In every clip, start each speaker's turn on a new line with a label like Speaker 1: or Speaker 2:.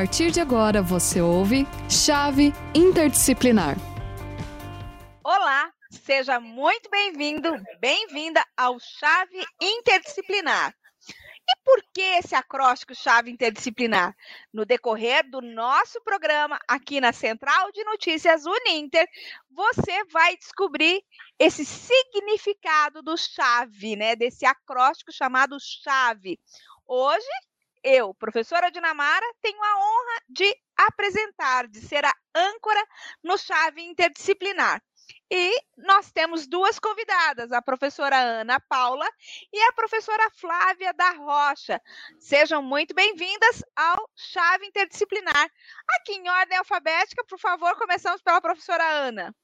Speaker 1: partir de agora você ouve Chave Interdisciplinar.
Speaker 2: Olá, seja muito bem-vindo, bem-vinda ao Chave Interdisciplinar. E por que esse acróstico chave interdisciplinar? No decorrer do nosso programa aqui na Central de Notícias Uninter, você vai descobrir esse significado do chave, né? Desse acróstico chamado chave. Hoje, eu, professora Dinamara, tenho a honra de apresentar, de ser a âncora no chave interdisciplinar. E nós temos duas convidadas, a professora Ana Paula e a professora Flávia da Rocha. Sejam muito bem-vindas ao Chave Interdisciplinar. Aqui em ordem alfabética, por favor, começamos pela professora Ana.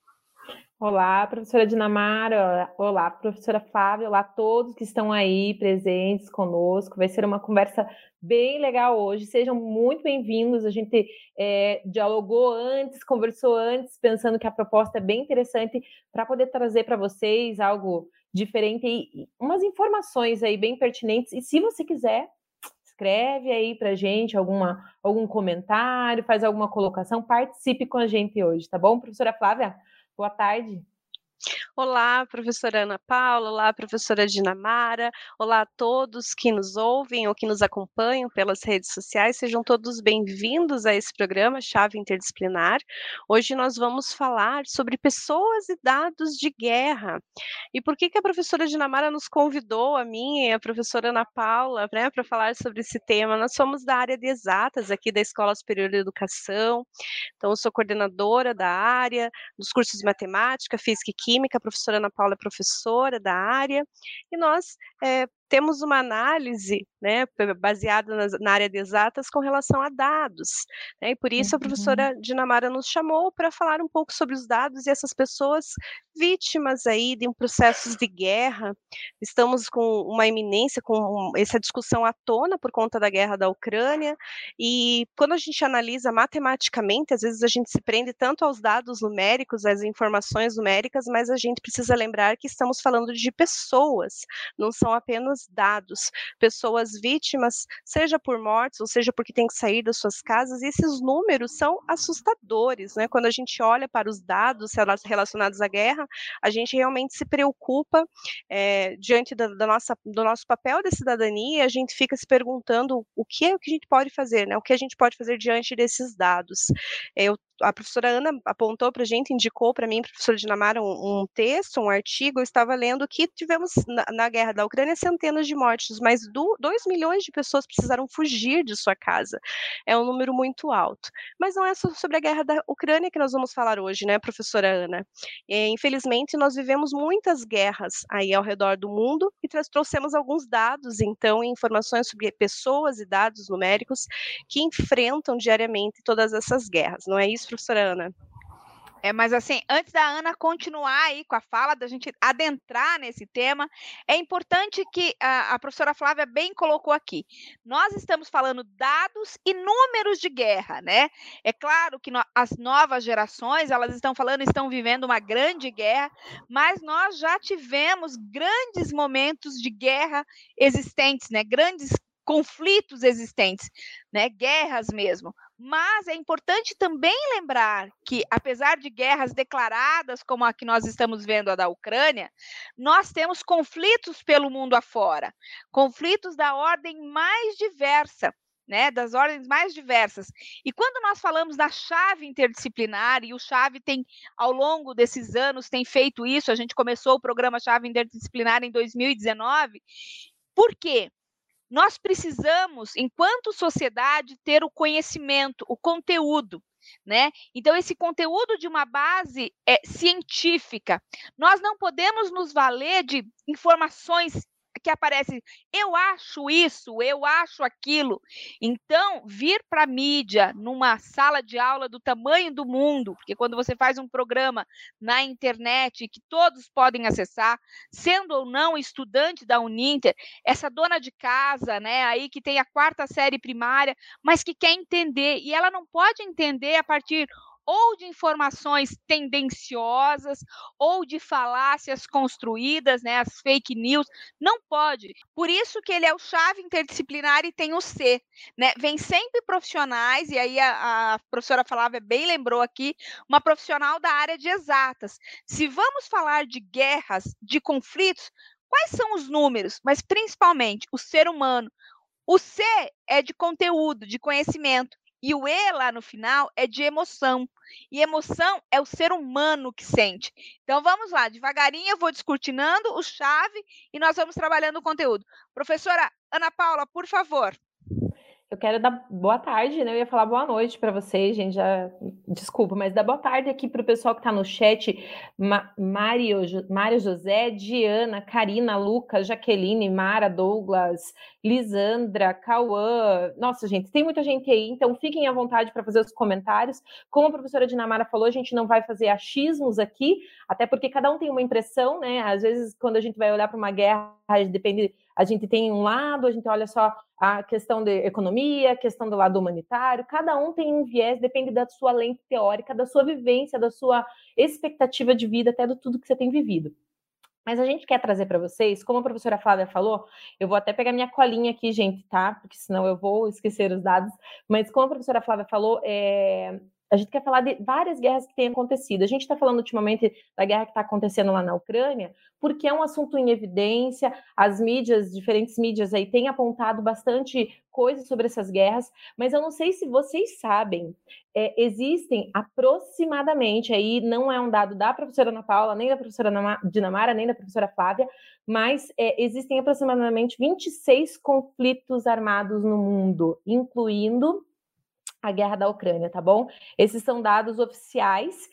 Speaker 3: Olá, professora Dinamara. Olá, professora Flávia. Olá a todos que estão aí presentes conosco. Vai ser uma conversa bem legal hoje. Sejam muito bem-vindos. A gente é, dialogou antes, conversou antes, pensando que a proposta é bem interessante para poder trazer para vocês algo diferente e umas informações aí bem pertinentes. E se você quiser, escreve aí para gente alguma, algum comentário, faz alguma colocação, participe com a gente hoje, tá bom, professora Flávia? Boa tarde.
Speaker 4: Olá, professora Ana Paula, olá, professora Dinamara, olá a todos que nos ouvem ou que nos acompanham pelas redes sociais, sejam todos bem-vindos a esse programa Chave Interdisciplinar. Hoje nós vamos falar sobre pessoas e dados de guerra. E por que, que a professora Dinamara nos convidou, a mim e a professora Ana Paula, né, para falar sobre esse tema? Nós somos da área de exatas aqui da Escola Superior de Educação, então eu sou coordenadora da área, dos cursos de matemática, física e química, a professora Ana Paula é professora da área, e nós é, temos uma análise né, baseada nas, na área de exatas com relação a dados. Né, e por isso a professora uhum. Dinamara nos chamou para falar um pouco sobre os dados e essas pessoas vítimas aí de um processos de guerra. Estamos com uma eminência, com essa discussão à tona por conta da guerra da Ucrânia, e quando a gente analisa matematicamente, às vezes a gente se prende tanto aos dados numéricos, às informações numéricas, mas a gente precisa lembrar que estamos falando de pessoas, não são apenas dados, pessoas vítimas, seja por mortes, ou seja porque tem que sair das suas casas, e esses números são assustadores, né? Quando a gente olha para os dados relacionados à guerra, a gente realmente se preocupa é, diante da, da, nossa, do nosso papel de cidadania, a gente fica se perguntando o que é o que a gente pode fazer, né? O que a gente pode fazer diante desses dados. Eu a professora Ana apontou para a gente, indicou para mim, professora Dinamara, um, um, texto, um artigo, eu estava lendo que tivemos na, na guerra da Ucrânia centenas de mortes, mas 2 milhões de pessoas precisaram fugir de sua casa. É um número muito alto. Mas não é só sobre a guerra da Ucrânia que nós vamos falar hoje, né, professora Ana? É, infelizmente, nós vivemos muitas guerras aí ao redor do mundo e trouxemos alguns dados, então, e informações sobre pessoas e dados numéricos que enfrentam diariamente todas essas guerras, não é isso? Professora Ana.
Speaker 2: É, mas assim, antes da Ana continuar aí com a fala, da gente adentrar nesse tema, é importante que a, a professora Flávia bem colocou aqui. Nós estamos falando dados e números de guerra, né? É claro que no, as novas gerações, elas estão falando, estão vivendo uma grande guerra, mas nós já tivemos grandes momentos de guerra existentes, né? Grandes conflitos existentes, né? Guerras mesmo. Mas é importante também lembrar que, apesar de guerras declaradas, como a que nós estamos vendo, a da Ucrânia, nós temos conflitos pelo mundo afora, conflitos da ordem mais diversa. Né, das ordens mais diversas. E quando nós falamos da chave interdisciplinar, e o Chave tem, ao longo desses anos, tem feito isso, a gente começou o programa Chave Interdisciplinar em 2019, por quê? Nós precisamos, enquanto sociedade, ter o conhecimento, o conteúdo. Né? Então, esse conteúdo de uma base é, científica. Nós não podemos nos valer de informações que aparece, eu acho isso, eu acho aquilo. Então, vir para a mídia numa sala de aula do tamanho do mundo, porque quando você faz um programa na internet que todos podem acessar, sendo ou não estudante da Uninter, essa dona de casa, né, aí que tem a quarta série primária, mas que quer entender, e ela não pode entender a partir ou de informações tendenciosas ou de falácias construídas, né, as fake news, não pode. Por isso que ele é o chave interdisciplinar e tem o C, né? Vem sempre profissionais e aí a, a professora falava bem lembrou aqui, uma profissional da área de exatas. Se vamos falar de guerras, de conflitos, quais são os números, mas principalmente o ser humano. O C é de conteúdo, de conhecimento. E o E lá no final é de emoção. E emoção é o ser humano que sente. Então vamos lá, devagarinho eu vou descortinando o chave e nós vamos trabalhando o conteúdo. Professora Ana Paula, por favor.
Speaker 3: Eu quero dar boa tarde, né? Eu ia falar boa noite para vocês, gente. Já desculpa, mas dar boa tarde aqui para o pessoal que está no chat: Mário José, Diana, Karina, Lucas, Jaqueline, Mara, Douglas, Lisandra, Cauã. Nossa, gente, tem muita gente aí, então fiquem à vontade para fazer os comentários. Como a professora Dinamara falou, a gente não vai fazer achismos aqui, até porque cada um tem uma impressão, né? Às vezes, quando a gente vai olhar para uma guerra, depende a gente tem um lado, a gente olha só a questão de economia, a questão do lado humanitário, cada um tem um viés, depende da sua lente teórica, da sua vivência, da sua expectativa de vida, até do tudo que você tem vivido. Mas a gente quer trazer para vocês, como a professora Flávia falou, eu vou até pegar minha colinha aqui, gente, tá? Porque senão eu vou esquecer os dados. Mas como a professora Flávia falou, é, a gente quer falar de várias guerras que têm acontecido. A gente está falando ultimamente da guerra que está acontecendo lá na Ucrânia, porque é um assunto em evidência. As mídias, diferentes mídias aí, têm apontado bastante coisas sobre essas guerras, mas eu não sei se vocês sabem, é, existem aproximadamente, aí não é um dado da professora Ana Paula, nem da professora Dinamara, nem da professora Flávia, mas é, existem aproximadamente 26 conflitos armados no mundo, incluindo a guerra da Ucrânia, tá bom? Esses são dados oficiais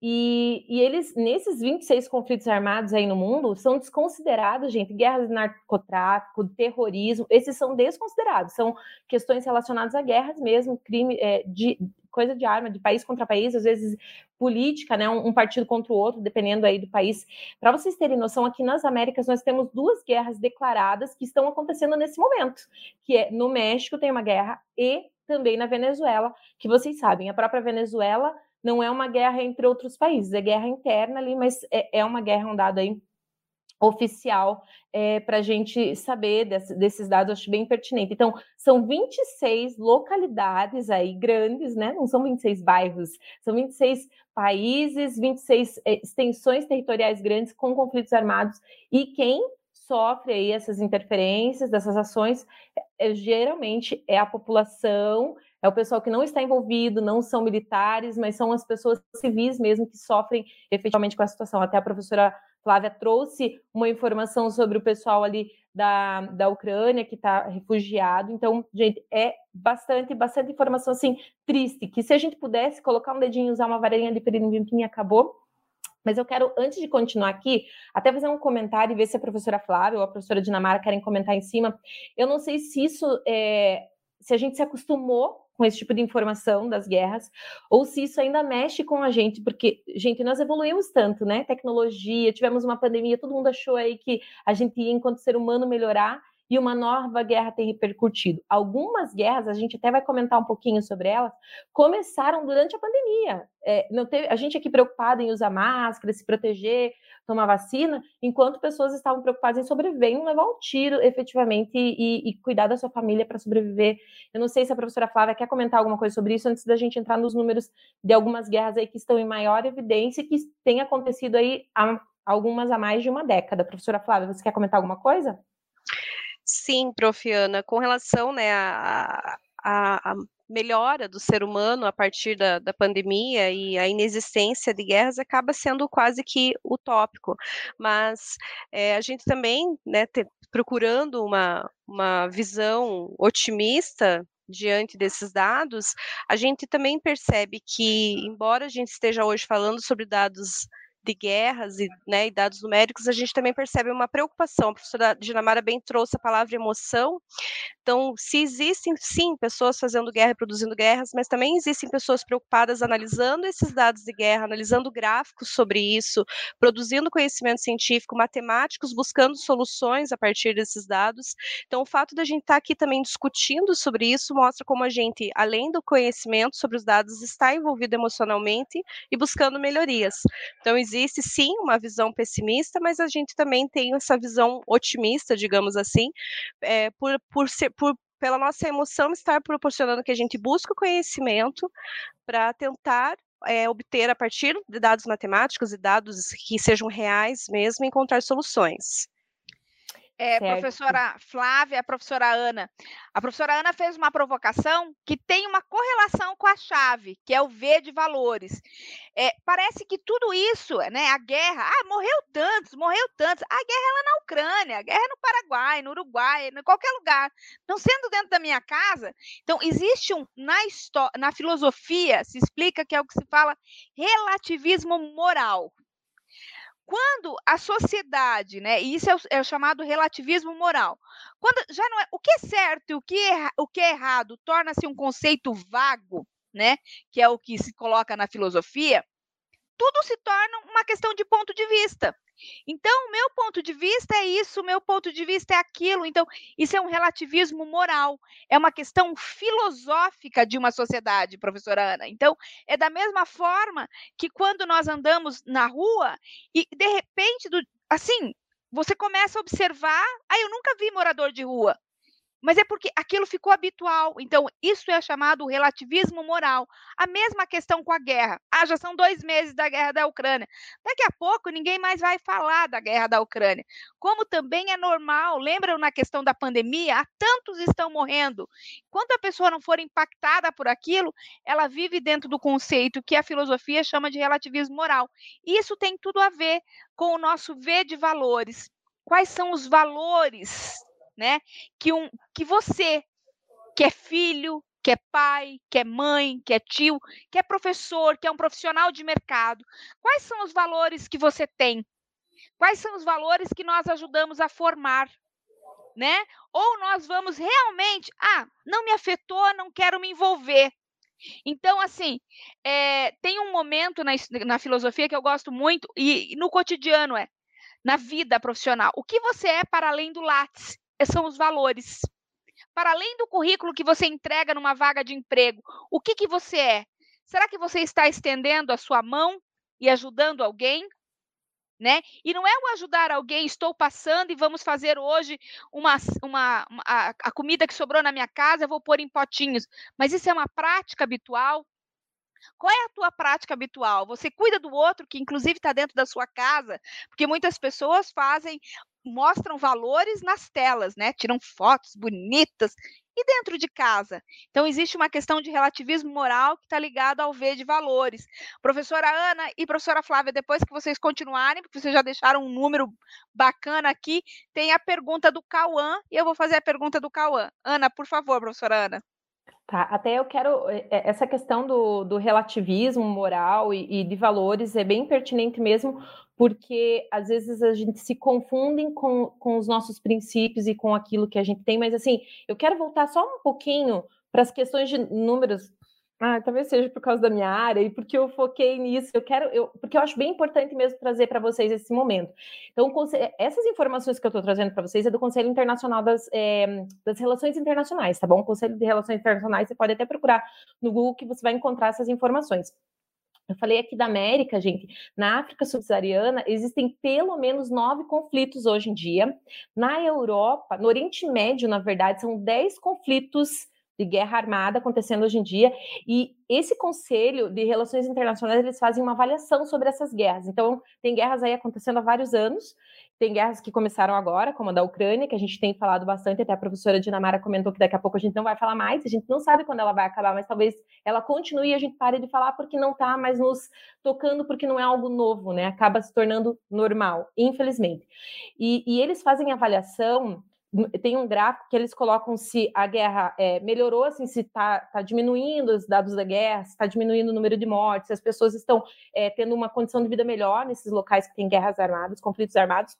Speaker 3: e, e, eles, nesses 26 conflitos armados aí no mundo, são desconsiderados, gente, guerras de narcotráfico, terrorismo, esses são desconsiderados, são questões relacionadas a guerras mesmo, crime é, de coisa de arma, de país contra país, às vezes política, né, um, um partido contra o outro, dependendo aí do país. Para vocês terem noção, aqui nas Américas nós temos duas guerras declaradas que estão acontecendo nesse momento, que é no México tem uma guerra e também na Venezuela, que vocês sabem, a própria Venezuela não é uma guerra entre outros países, é guerra interna ali, mas é, é uma guerra, um dado aí oficial é, para a gente saber desse, desses dados, acho bem pertinente. Então, são 26 localidades aí grandes, né? Não são 26 bairros, são 26 países, 26 é, extensões territoriais grandes com conflitos armados. E quem sofre aí essas interferências, dessas ações, é, geralmente é a população, é o pessoal que não está envolvido, não são militares, mas são as pessoas civis mesmo que sofrem efetivamente com a situação. Até a professora Flávia trouxe uma informação sobre o pessoal ali da, da Ucrânia que está refugiado. Então, gente, é bastante, bastante informação assim triste. Que se a gente pudesse colocar um dedinho, usar uma varinha de pirimpim, acabou. Mas eu quero, antes de continuar aqui, até fazer um comentário e ver se a professora Flávia ou a professora Dinamara querem comentar em cima. Eu não sei se isso é, se a gente se acostumou com esse tipo de informação das guerras, ou se isso ainda mexe com a gente, porque, gente, nós evoluímos tanto, né? Tecnologia, tivemos uma pandemia, todo mundo achou aí que a gente ia, enquanto ser humano, melhorar, e uma nova guerra tem repercutido. Algumas guerras, a gente até vai comentar um pouquinho sobre elas, começaram durante a pandemia. É, não teve, a gente aqui preocupado em usar máscara, se proteger, tomar vacina, enquanto pessoas estavam preocupadas em sobreviver, em levar um tiro efetivamente e, e cuidar da sua família para sobreviver. Eu não sei se a professora Flávia quer comentar alguma coisa sobre isso antes da gente entrar nos números de algumas guerras aí que estão em maior evidência e que têm acontecido aí há algumas há mais de uma década. Professora Flávia, você quer comentar alguma coisa?
Speaker 4: Sim, Profiana, com relação né, à, à, melhora do ser humano a partir da, da pandemia e a inexistência de guerras acaba sendo quase que utópico, mas é, a gente também, né, te, procurando uma, uma visão otimista diante desses dados, a gente também percebe que, embora a gente esteja hoje falando sobre dados de guerras e, né, e dados numéricos, a gente também percebe uma preocupação. A professora Dinamara bem trouxe a palavra emoção. Então, se existem, sim, pessoas fazendo guerra e produzindo guerras, mas também existem pessoas preocupadas analisando esses dados de guerra, analisando gráficos sobre isso, produzindo conhecimento científico, matemáticos, buscando soluções a partir desses dados. Então, o fato da gente estar tá aqui também discutindo sobre isso mostra como a gente, além do conhecimento sobre os dados, está envolvido emocionalmente e buscando melhorias. Então, existe sim uma visão pessimista, mas a gente também tem essa visão otimista, digamos assim, é, por, por, ser, por pela nossa emoção estar proporcionando que a gente busque o conhecimento para tentar é, obter a partir de dados matemáticos e dados que sejam reais mesmo, encontrar soluções
Speaker 2: é, professora Flávia, a professora Ana. A professora Ana fez uma provocação que tem uma correlação com a chave, que é o V de valores. É, parece que tudo isso, né, a guerra, ah, morreu tantos, morreu tantos. A guerra é lá na Ucrânia, a guerra é no Paraguai, no Uruguai, em qualquer lugar. Não sendo dentro da minha casa. Então, existe um, na, na filosofia, se explica que é o que se fala relativismo moral quando a sociedade, né, e isso é o, é o, chamado relativismo moral, quando já não é o que é certo e o que é, o que é errado torna-se um conceito vago, né, que é o que se coloca na filosofia, tudo se torna uma questão de ponto de vista. Então, o meu ponto de vista é isso, o meu ponto de vista é aquilo. Então, isso é um relativismo moral, é uma questão filosófica de uma sociedade, professora Ana. Então, é da mesma forma que quando nós andamos na rua e, de repente, do, assim, você começa a observar, ah, eu nunca vi morador de rua mas é porque aquilo ficou habitual. Então, isso é chamado relativismo moral. A mesma questão com a guerra. Ah, já são dois meses da guerra da Ucrânia. Daqui a pouco ninguém mais vai falar da guerra da Ucrânia. Como também é normal, lembram na questão da pandemia? Há tantos estão morrendo. Quando a pessoa não for impactada por aquilo, ela vive dentro do conceito que a filosofia chama de relativismo moral. Isso tem tudo a ver com o nosso ver de valores. Quais são os valores né? Que, um, que você, que é filho, que é pai, que é mãe, que é tio, que é professor, que é um profissional de mercado, quais são os valores que você tem? Quais são os valores que nós ajudamos a formar? Né? Ou nós vamos realmente, ah, não me afetou, não quero me envolver. Então, assim, é, tem um momento na, na filosofia que eu gosto muito, e, e no cotidiano é, na vida profissional. O que você é para além do látice? São os valores. Para além do currículo que você entrega numa vaga de emprego, o que, que você é? Será que você está estendendo a sua mão e ajudando alguém? Né? E não é o ajudar alguém, estou passando e vamos fazer hoje uma, uma, uma a, a, comida que sobrou na minha casa, eu vou pôr em potinhos. Mas isso é uma prática habitual. Qual é a tua prática habitual? Você cuida do outro, que inclusive está dentro da sua casa, porque muitas pessoas fazem mostram valores nas telas, né? Tiram fotos bonitas e dentro de casa. Então existe uma questão de relativismo moral que está ligado ao ver de valores. Professora Ana e professora Flávia, depois que vocês continuarem, porque vocês já deixaram um número bacana aqui, tem a pergunta do Cauã e eu vou fazer a pergunta do Cauã. Ana, por favor, professora Ana.
Speaker 3: Tá, até eu quero. É, é, essa questão do, do relativismo moral e, e, de valores é bem pertinente mesmo, porque às vezes a gente se confunde com, com os nossos princípios e com aquilo que a gente tem, mas assim, eu quero voltar só um pouquinho para as questões de números ah, talvez seja por causa da minha área e porque eu foquei nisso. Eu quero, eu, porque eu acho bem importante mesmo trazer para vocês esse momento. Então, essas informações que eu estou trazendo para vocês é do Conselho Internacional das, é, das Relações Internacionais, tá bom? O Conselho de Relações Internacionais, você pode até procurar no Google que você vai encontrar essas informações. Eu falei aqui da América, gente. Na África subsaariana existem pelo menos nove conflitos hoje em dia. Na Europa, no Oriente Médio, na verdade, são dez conflitos de guerra armada acontecendo hoje em dia, e esse Conselho de Relações Internacionais, eles fazem uma avaliação sobre essas guerras. Então, tem guerras aí acontecendo há vários anos, tem guerras que começaram agora, como a da Ucrânia, que a gente tem falado bastante, até a professora Dinamara comentou que daqui a pouco a gente não vai falar mais, a gente não sabe quando ela vai acabar, mas talvez ela continue e a gente pare de falar porque não está mais nos tocando, porque não é algo novo, né? Acaba se tornando normal, infelizmente. E, e eles fazem avaliação tem um gráfico que eles colocam se a guerra é, melhorou, assim, se está tá diminuindo os dados da guerra, se está diminuindo o número de mortes, se as pessoas estão é, tendo uma condição de vida melhor nesses locais que têm guerras armadas, conflitos armados.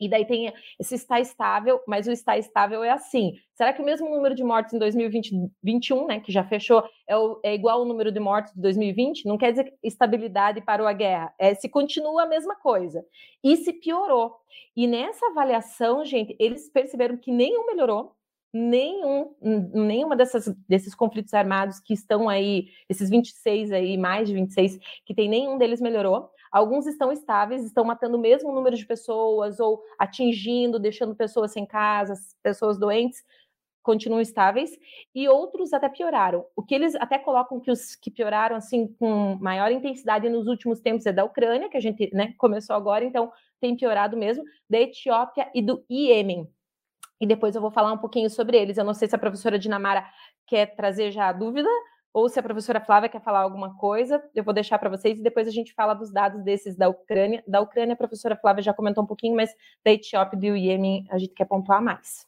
Speaker 3: E daí tem esse está estável, mas o está estável é assim. Será que o mesmo número de mortes em 2021, né, que já fechou, é, o, é igual ao número de mortes de 2020? Não quer dizer estabilidade parou a guerra. É se continua a mesma coisa. E se piorou. E nessa avaliação, gente, eles perceberam que nenhum melhorou, nenhum, nenhuma dessas, desses conflitos armados que estão aí, esses 26 aí, mais de 26, que tem nenhum deles melhorou. Alguns estão estáveis, estão matando o mesmo número de pessoas ou atingindo, deixando pessoas sem casa, pessoas doentes, continuam estáveis, e outros até pioraram. O que eles até colocam que os que pioraram assim com maior intensidade nos últimos tempos é da Ucrânia, que a gente né, começou agora, então tem piorado mesmo, da Etiópia e do Iêmen. E depois eu vou falar um pouquinho sobre eles. Eu não sei se a professora Dinamara quer trazer já a dúvida, ou se a professora Flávia quer falar alguma coisa, eu vou deixar para vocês e depois a gente fala dos dados desses da Ucrânia. Da Ucrânia, a professora Flávia já comentou um pouquinho, mas da Etiópia e do Iêmen a gente quer pontuar mais.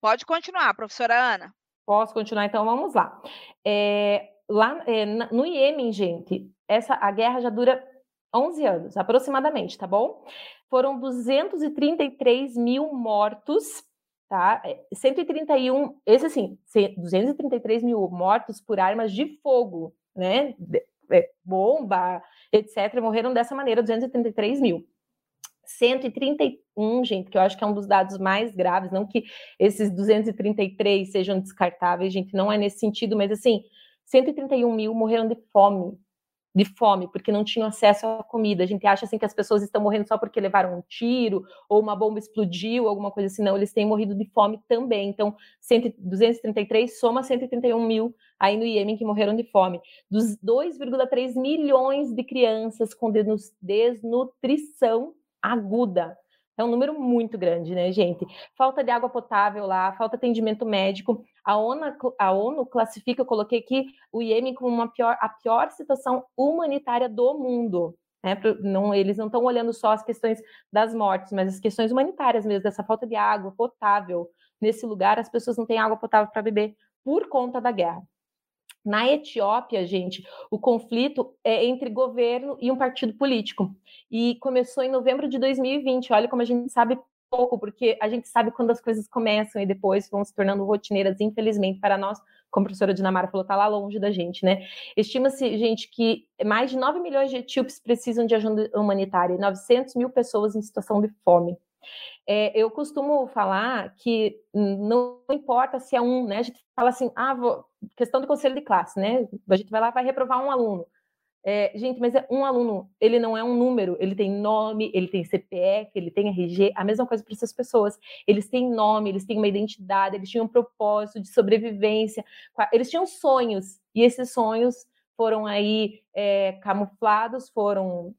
Speaker 2: Pode continuar, professora Ana.
Speaker 3: Posso continuar, então vamos lá. É, lá é, no Iêmen, gente, essa, a guerra já dura 11 anos, aproximadamente, tá bom? Foram 233 mil mortos tá? 131, é, esse assim, 233 mil mortos por armas de fogo, né? É, bomba, etc., morreram dessa maneira, 233 mil. 131, gente, que eu acho que é um dos dados mais graves, não que esses 233 sejam descartáveis, gente, não é nesse sentido, mas assim, 131 mil morreram de fome, de fome, porque não tinham acesso à comida. A gente acha assim que as pessoas estão morrendo só porque levaram um tiro ou uma bomba explodiu, alguma coisa assim. Não, eles têm morrido de fome também. Então, 100, 233 soma 131 mil aí no Iêmen que morreram de fome. Dos 2,3 milhões de crianças com desnutrição aguda. É um número muito grande, né, gente? Falta de água potável lá, falta atendimento médico. A ONU, a ONU classifica, eu coloquei aqui, o Iêmen como uma pior, a pior situação humanitária do mundo. Né? Não, eles não estão olhando só as questões das mortes, mas as questões humanitárias mesmo, dessa falta de água potável. Nesse lugar, as pessoas não têm água potável para beber por conta da guerra. Na Etiópia, gente, o conflito é entre governo e um partido político. E começou em novembro de 2020. Olha como a gente sabe pouco, porque a gente sabe quando as coisas começam e depois vão se tornando rotineiras, infelizmente, para nós, como a professora Dinamara falou, está lá longe da gente, né? Estima-se, gente, que mais de 9 milhões de etíopes precisam de ajuda humanitária e 900 mil pessoas em situação de fome. É, eu costumo falar que não importa se é um, né? A gente fala assim, ah, vou, questão do conselho de classe, né? A gente vai lá vai reprovar um aluno. É, gente, mas é um aluno, ele não é um número, ele tem nome, ele tem CPF, ele tem RG, a mesma coisa para essas pessoas. Eles têm nome, eles têm uma identidade, eles tinham um propósito de sobrevivência, eles tinham sonhos, e esses sonhos foram aí é, camuflados, foram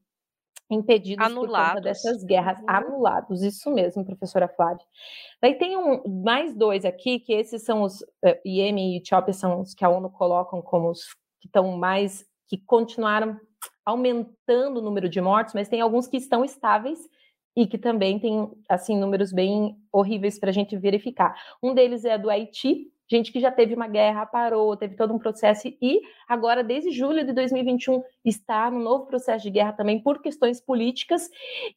Speaker 3: impedidos anulados. por conta dessas guerras, uhum. anulados, isso mesmo, professora Flávia. Daí tem um, mais dois aqui, que esses são os, uh, Iêmen e Etiópia são os que a ONU colocam como os que estão mais, que continuaram aumentando o número de mortes, mas tem alguns que estão estáveis e que também tem, assim, números bem horríveis para a gente verificar. Um deles é do Haiti, gente que já teve uma guerra, parou, teve todo um processo e agora, desde julho de 2021, está no novo processo de guerra também por questões políticas.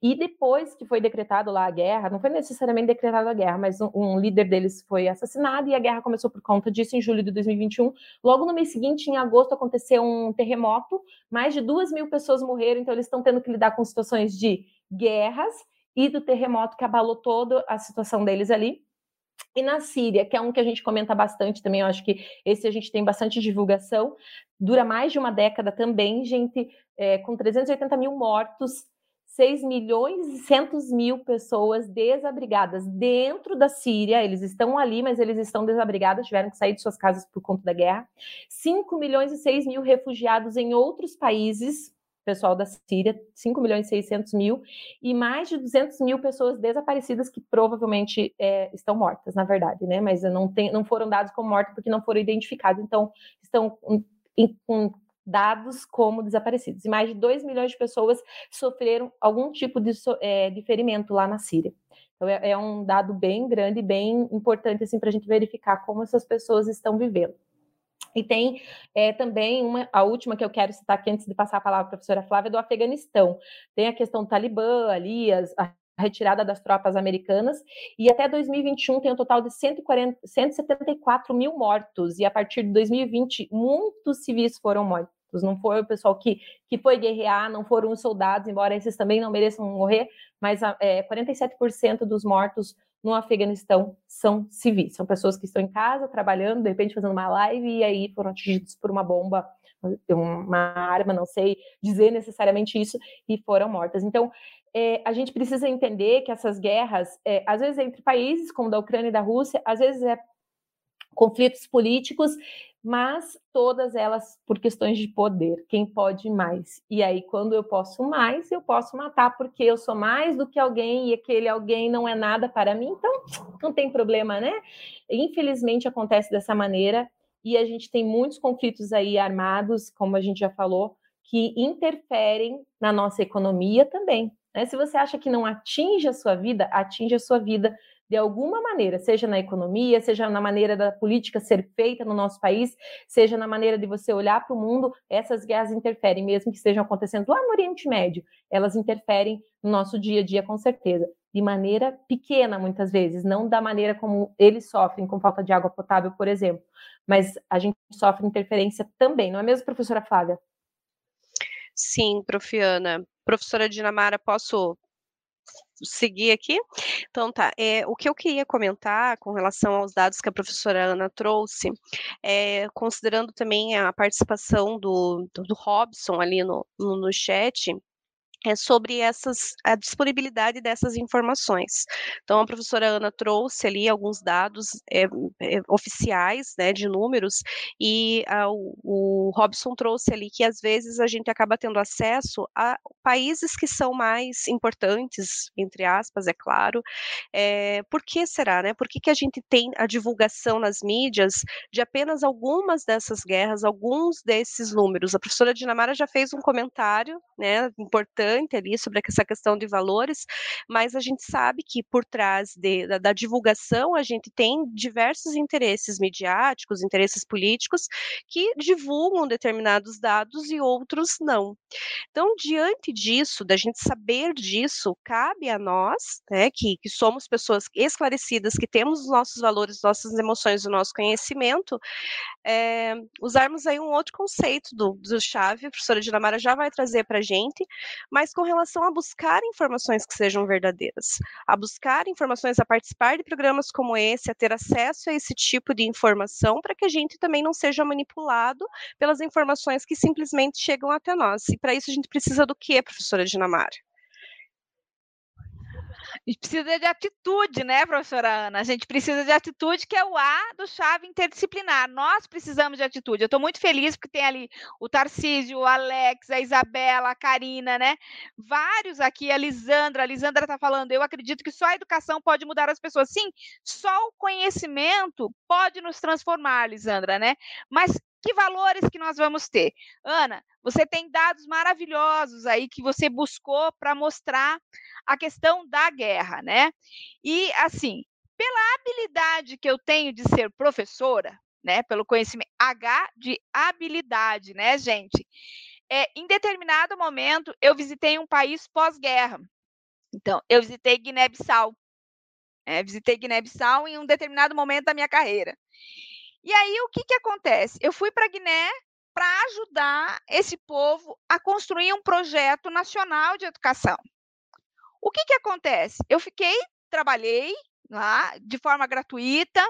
Speaker 3: E depois que foi decretado lá a guerra, não foi necessariamente decretada a guerra, mas um, um, líder deles foi assassinado e a guerra começou por conta disso em julho de 2021. Logo no mês seguinte, em agosto, aconteceu um terremoto, mais de duas mil pessoas morreram, então eles estão tendo que lidar com situações de guerras e do terremoto que abalou toda a situação deles ali. E na Síria, que é um que a gente comenta bastante também, eu acho que esse a gente tem bastante divulgação, dura mais de uma década também, gente, é, com 380 mil mortos, 6 milhões e 100 mil pessoas desabrigadas dentro da Síria. Eles estão ali, mas eles estão desabrigados, tiveram que sair de suas casas por conta da guerra. 5 milhões e 6 mil refugiados em outros países, pessoal da Síria, 5 milhões e 600 mil, e mais de 200 mil pessoas desaparecidas que provavelmente é, estão mortas, na verdade, né? Mas não, tem, não foram dados como mortas porque não foram identificados, então estão com dados como desaparecidos. E mais de 2 milhões de pessoas sofreram algum tipo de, é, de ferimento lá na Síria. Então, é, é um dado bem grande, bem importante assim, para a gente verificar como essas pessoas estão vivendo. E tem é, também uma, a última que eu quero citar aqui antes de passar a palavra a professora Flávia, do Afeganistão. Tem a questão do Talibã ali, as, a retirada das tropas americanas, e até 2021 tem um total de 140, 174 mil mortos, e a partir de 2020, muitos civis foram mortos. Não foi o pessoal que, que foi guerrear, não foram os soldados, embora esses também não mereçam morrer, mas é, 47% dos mortos no Afeganistão são civis, são pessoas que estão em casa trabalhando, de repente fazendo uma live e aí foram atingidos por uma bomba, uma arma, não sei dizer necessariamente isso, e foram mortas. Então, é, a gente precisa entender que essas guerras, é, às vezes entre países, como da Ucrânia e da Rússia, às vezes é conflitos políticos, mas todas elas por questões de poder, quem pode mais. E aí, quando eu posso mais, eu posso matar porque eu sou mais do que alguém e aquele alguém não é nada para mim, então não tem problema, né? Infelizmente acontece dessa maneira e a gente tem muitos conflitos aí armados, como a gente já falou, que interferem na nossa economia também. Né? Se você acha que não atinge a sua vida, atinge a sua vida de alguma maneira, seja na economia, seja na maneira da política ser feita no nosso país, seja na maneira de você olhar para o mundo, essas guerras interferem, mesmo que estejam acontecendo lá no Oriente Médio, elas interferem no nosso dia a dia com certeza, de maneira pequena muitas vezes, não da maneira como eles sofrem com falta de água potável, por exemplo, mas a gente sofre interferência também, não é mesmo, professora Flávia?
Speaker 4: Sim, profiana. Professora Dinamara, posso seguir aqui? Então tá, é, o que eu queria comentar com relação aos dados que a professora Ana trouxe, é, considerando também a participação do, do, do Robson ali no, no, no chat, é sobre essas, a disponibilidade dessas informações. Então, a professora Ana trouxe ali alguns dados é, é, oficiais, né, de números, e a, o, Robson trouxe ali que às vezes a gente acaba tendo acesso a países que são mais importantes, entre aspas, é claro. É, por que será, né? Por que, que a gente tem a divulgação nas mídias de apenas algumas dessas guerras, alguns desses números? A professora Dinamara já fez um comentário, né, importante ali sobre essa questão de valores, mas a gente sabe que por trás de, da, da divulgação a gente tem diversos interesses midiáticos, interesses políticos que divulgam determinados dados e outros não. Então, diante disso, da gente saber disso, cabe a nós, né, que, que somos pessoas esclarecidas, que temos os nossos valores, nossas emoções, o nosso conhecimento, é, usarmos aí um outro conceito do, do chave, a professora Dinamara já vai trazer para a gente, mas com relação a buscar informações que sejam verdadeiras, a buscar informações, a participar de programas como esse, a ter acesso a esse tipo de informação, para que a gente também não seja manipulado pelas informações que simplesmente chegam até nós. E para isso a gente precisa do que, professora Dinamara?
Speaker 2: Gente precisa de atitude, né, professora Ana? A gente precisa de atitude, que é o A do chave interdisciplinar. Nós precisamos de atitude. Eu estou muito feliz porque tem ali o Tarcísio, o Alex, a Isabela, a Karina, né? Vários aqui, a Lisandra. A Lisandra está falando, eu acredito que só a educação pode mudar as pessoas. Sim, só o conhecimento pode nos transformar, Lisandra, né? Mas que valores que nós vamos ter? Ana, você tem dados maravilhosos aí que você buscou para mostrar a questão da guerra, né? E assim, pela habilidade que eu tenho de ser professora, né, pelo conhecimento H de habilidade, né, gente? É, em determinado momento eu visitei um país pós-guerra. Então, eu visitei Guiné-Bissau. É, visitei Guiné-Bissau em um determinado momento da minha carreira. E aí, o que, que acontece? Eu fui para Guiné para ajudar esse povo a construir um projeto nacional de educação. O que, que acontece? Eu fiquei, trabalhei lá de forma gratuita,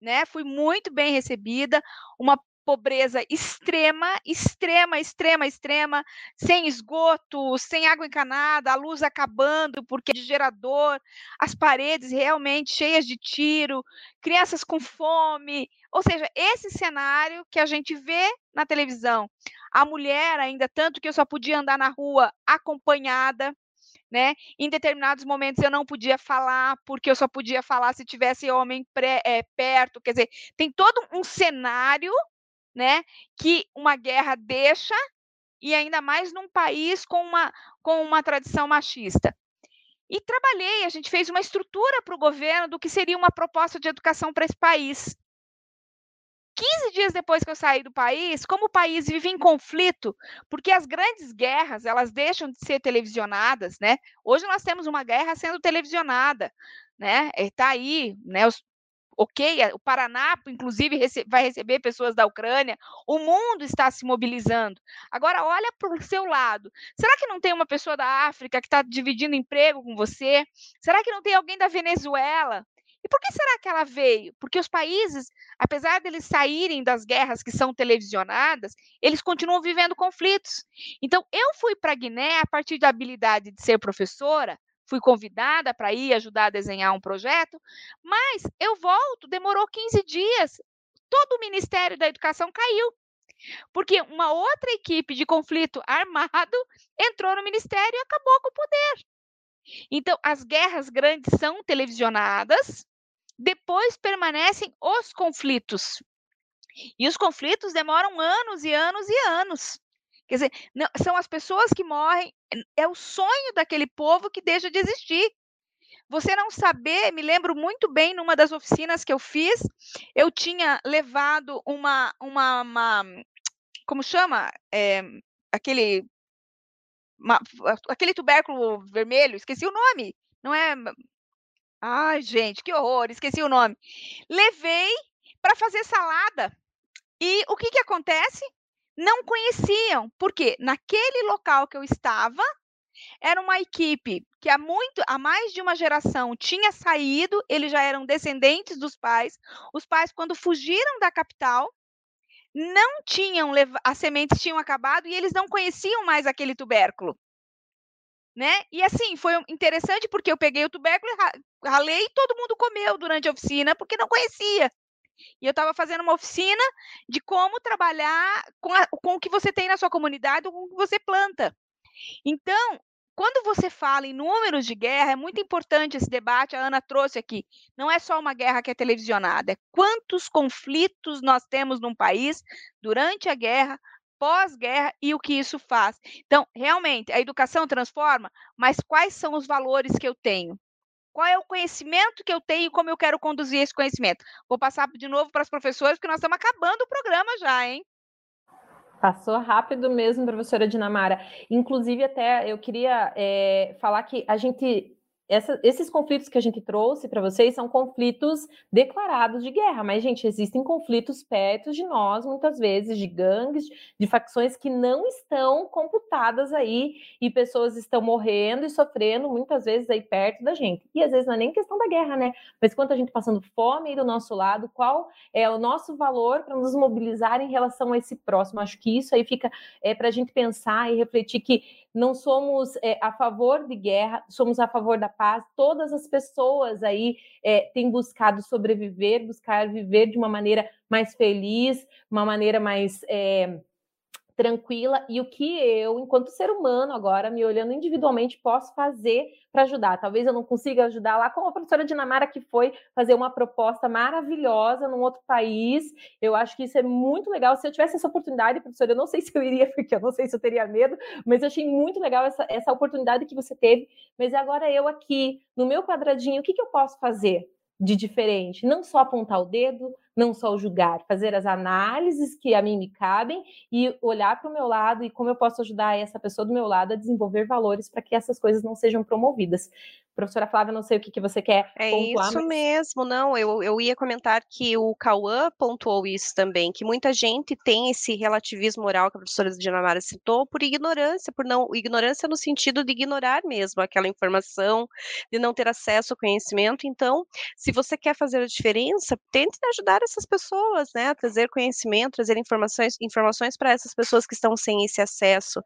Speaker 2: né? Fui muito bem recebida, uma pobreza extrema, extrema, extrema, extrema, sem esgoto, sem água encanada, a luz acabando porque de gerador, as paredes realmente cheias de tiro, crianças com fome, ou seja, esse cenário que a gente vê na televisão. A mulher ainda tanto que eu só podia andar na rua acompanhada, né? Em determinados momentos eu não podia falar, porque eu só podia falar se tivesse homem pré, é, perto. Quer dizer, tem todo um cenário né, que uma guerra deixa, e ainda mais num país com uma, com uma tradição machista. e trabalhei, a gente fez uma estrutura para o governo do que seria uma proposta de educação para esse país. 15 dias depois que eu saí do país, como o país vive em conflito, porque as grandes guerras, elas deixam de ser televisionadas, né? Hoje nós temos uma guerra sendo televisionada, né? Está aí, né? Os, ok, o Paraná, inclusive, rece vai receber pessoas da Ucrânia, o mundo está se mobilizando. Agora, olha para o seu lado. Será que não tem uma pessoa da África que está dividindo emprego com você? Será que não tem alguém da Venezuela? E por que será que ela veio? Porque os países, apesar deles saírem das guerras que são televisionadas, eles continuam vivendo conflitos. Então, eu fui para Guiné a partir da habilidade de ser professora, fui convidada para ir ajudar a desenhar um projeto, mas eu volto, demorou 15 dias, todo o Ministério da Educação caiu. Porque uma outra equipe de conflito armado entrou no ministério e acabou com o poder. Então, as guerras grandes são televisionadas, depois permanecem os conflitos. E os conflitos demoram anos e anos e anos. Quer dizer, não, são as pessoas que morrem, é o sonho daquele povo que deixa de existir. Você não saber, me lembro muito bem numa das oficinas que eu fiz, eu tinha levado uma, uma, uma como chama? É, aquele, uma, aquele tubérculo vermelho, esqueci o nome, não é? Ai, gente, que horror, esqueci o nome. Levei para fazer salada. E o que, que acontece? Não conheciam, porque naquele local que eu estava, era uma equipe que há muito, há mais de uma geração tinha saído, eles já eram descendentes dos pais. Os pais, quando fugiram da capital, não tinham as sementes tinham acabado e eles não conheciam mais aquele tubérculo. Né? E assim, foi interessante porque eu peguei o tubérculo, ralei e todo mundo comeu durante a oficina porque não conhecia. E eu estava fazendo uma oficina de como trabalhar com, a, com o que você tem na sua comunidade, com o que você planta. Então, quando você fala em números de guerra, é muito importante esse debate, a Ana trouxe aqui. Não é só uma guerra que é televisionada, é quantos conflitos nós temos num país durante a guerra, pós-guerra e o que isso faz. Então, realmente, a educação transforma, mas quais são os valores que eu tenho? Qual é o conhecimento que eu tenho e como eu quero conduzir esse conhecimento? Vou passar de novo para as professoras, porque nós estamos acabando o programa já, hein?
Speaker 3: Passou rápido mesmo, professora Dinamara. Inclusive, até eu queria é, falar que a gente essa, esses conflitos que a gente trouxe para vocês são conflitos declarados de guerra, mas, gente, existem conflitos perto de nós, muitas vezes, de gangues, de facções que não estão computadas aí e pessoas estão morrendo e sofrendo muitas vezes aí perto da gente. E às vezes não é nem questão da guerra, né? Mas quanto a gente passando fome aí do nosso lado, qual é o nosso valor para nos mobilizar em relação a esse próximo? Acho que isso aí fica é, para a gente pensar e refletir que não somos é, a favor de guerra, somos a favor da Todas as pessoas aí é, têm buscado sobreviver, buscar viver de uma maneira mais feliz, uma maneira mais é, tranquila e o que eu, enquanto ser humano, agora me olhando individualmente, posso fazer para ajudar. Talvez eu não consiga ajudar lá, como a professora Dinamara, que foi fazer uma proposta maravilhosa num outro país. Eu acho que isso é muito legal. Se eu tivesse essa oportunidade, professora, eu não sei se eu iria, porque eu não sei se eu teria medo, mas eu achei muito legal essa, essa oportunidade que você teve. Mas agora eu aqui, no meu quadradinho, o que, que eu posso fazer? de diferente, não só apontar o dedo, não só julgar, fazer as análises que a mim me cabem e olhar para o meu lado e como eu posso ajudar essa pessoa do meu lado a desenvolver valores para que essas coisas não sejam promovidas. Professora Flávia, não sei o que, que você quer
Speaker 4: é
Speaker 3: pontuar.
Speaker 4: É isso mas... mesmo, não, eu, eu ia comentar que o Cauã pontuou isso também, que muita gente tem esse relativismo moral que a professora Dinamara citou por ignorância, por não, ignorância no sentido de ignorar mesmo aquela informação, de não ter acesso ao conhecimento, então, se você quer fazer a diferença, tente ajudar essas pessoas, né, trazer conhecimento, trazer informações, informações para essas pessoas que estão sem esse acesso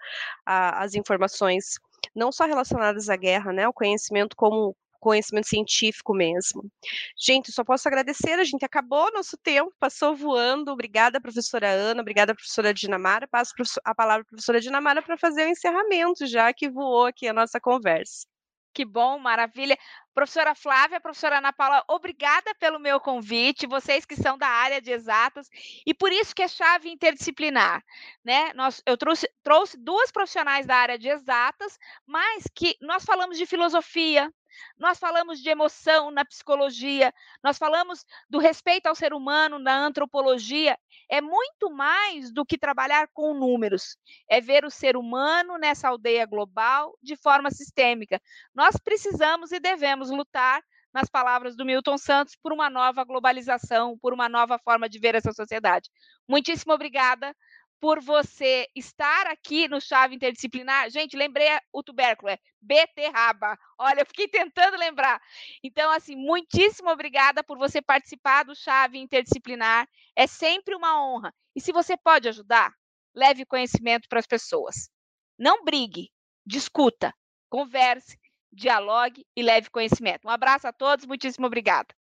Speaker 4: às informações não só relacionadas à guerra, né, o conhecimento como conhecimento científico mesmo. Gente, só posso agradecer, a gente acabou nosso tempo, passou voando. Obrigada, professora Ana, obrigada, professora Dinamara. Passo a palavra à professora Dinamara para fazer o encerramento, já que voou aqui a nossa conversa.
Speaker 2: Que bom, maravilha. Professora Flávia, professora Ana Paula, obrigada pelo meu convite, vocês que são da área de exatas, e por isso que é chave interdisciplinar, né? Nós, eu trouxe, trouxe duas profissionais da área de exatas, mas que nós falamos de filosofia, nós falamos de emoção na psicologia, nós falamos do respeito ao ser humano na antropologia. É muito mais do que trabalhar com números, é ver o ser humano nessa aldeia global de forma sistêmica. Nós precisamos e devemos lutar nas palavras do Milton Santos, por uma nova globalização, por uma nova forma de ver essa sociedade. Muitíssimo obrigada por você estar aqui no Chave Interdisciplinar. Gente, lembrei o tubérculo, é beterraba. Olha, eu fiquei tentando lembrar. Então, assim, muitíssimo obrigada por você participar do Chave Interdisciplinar. É sempre uma honra. E se você pode ajudar, leve conhecimento para as pessoas. Não brigue, discuta, converse, dialogue e leve conhecimento. Um abraço a todos, muitíssimo obrigada.